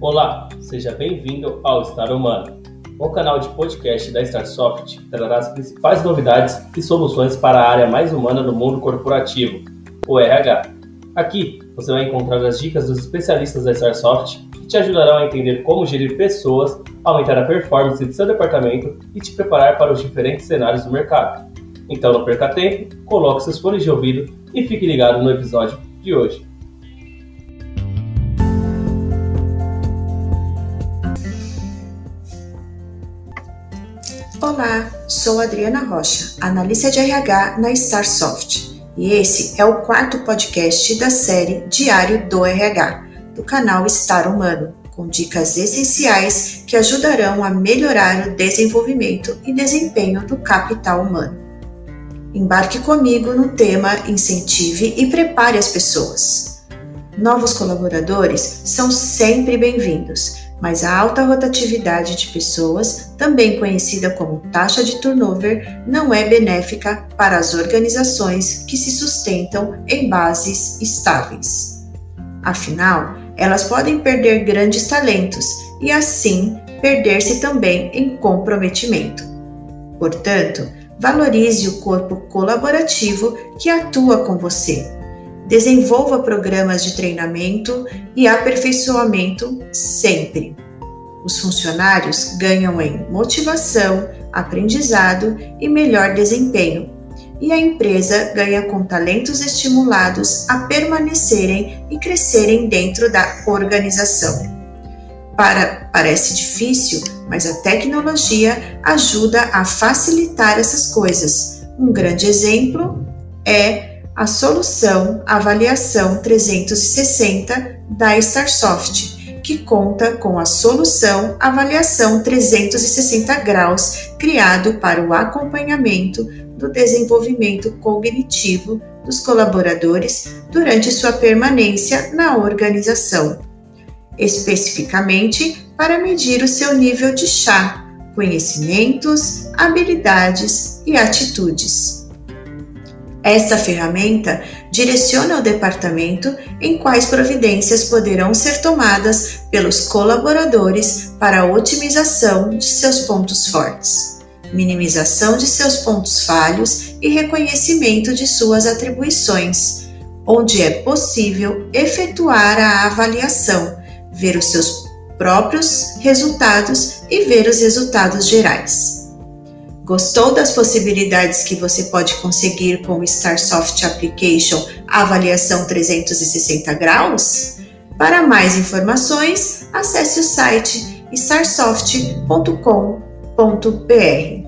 Olá, seja bem-vindo ao Star Humano, o canal de podcast da Starsoft que trará as principais novidades e soluções para a área mais humana do mundo corporativo, o RH. Aqui você vai encontrar as dicas dos especialistas da Starsoft que te ajudarão a entender como gerir pessoas, aumentar a performance de seu departamento e te preparar para os diferentes cenários do mercado. Então não perca tempo, coloque seus fones de ouvido e fique ligado no episódio de hoje. Olá, sou Adriana Rocha, analista de RH na Starsoft, e esse é o quarto podcast da série Diário do RH, do canal Star Humano, com dicas essenciais que ajudarão a melhorar o desenvolvimento e desempenho do capital humano. Embarque comigo no tema Incentive e prepare as pessoas. Novos colaboradores são sempre bem-vindos mas a alta rotatividade de pessoas, também conhecida como taxa de turnover, não é benéfica para as organizações que se sustentam em bases estáveis. Afinal, elas podem perder grandes talentos e, assim, perder-se também em comprometimento. Portanto, valorize o corpo colaborativo que atua com você Desenvolva programas de treinamento e aperfeiçoamento sempre. Os funcionários ganham em motivação, aprendizado e melhor desempenho, e a empresa ganha com talentos estimulados a permanecerem e crescerem dentro da organização. Para, parece difícil, mas a tecnologia ajuda a facilitar essas coisas. Um grande exemplo é a solução Avaliação 360 da Starsoft, que conta com a solução Avaliação 360 graus, criado para o acompanhamento do desenvolvimento cognitivo dos colaboradores durante sua permanência na organização, especificamente para medir o seu nível de chá, conhecimentos, habilidades e atitudes. Esta ferramenta direciona o departamento em quais providências poderão ser tomadas pelos colaboradores para a otimização de seus pontos fortes, minimização de seus pontos falhos e reconhecimento de suas atribuições, onde é possível efetuar a avaliação, ver os seus próprios resultados e ver os resultados gerais. Gostou das possibilidades que você pode conseguir com o Starsoft Application Avaliação 360 graus? Para mais informações, acesse o site starsoft.com.br.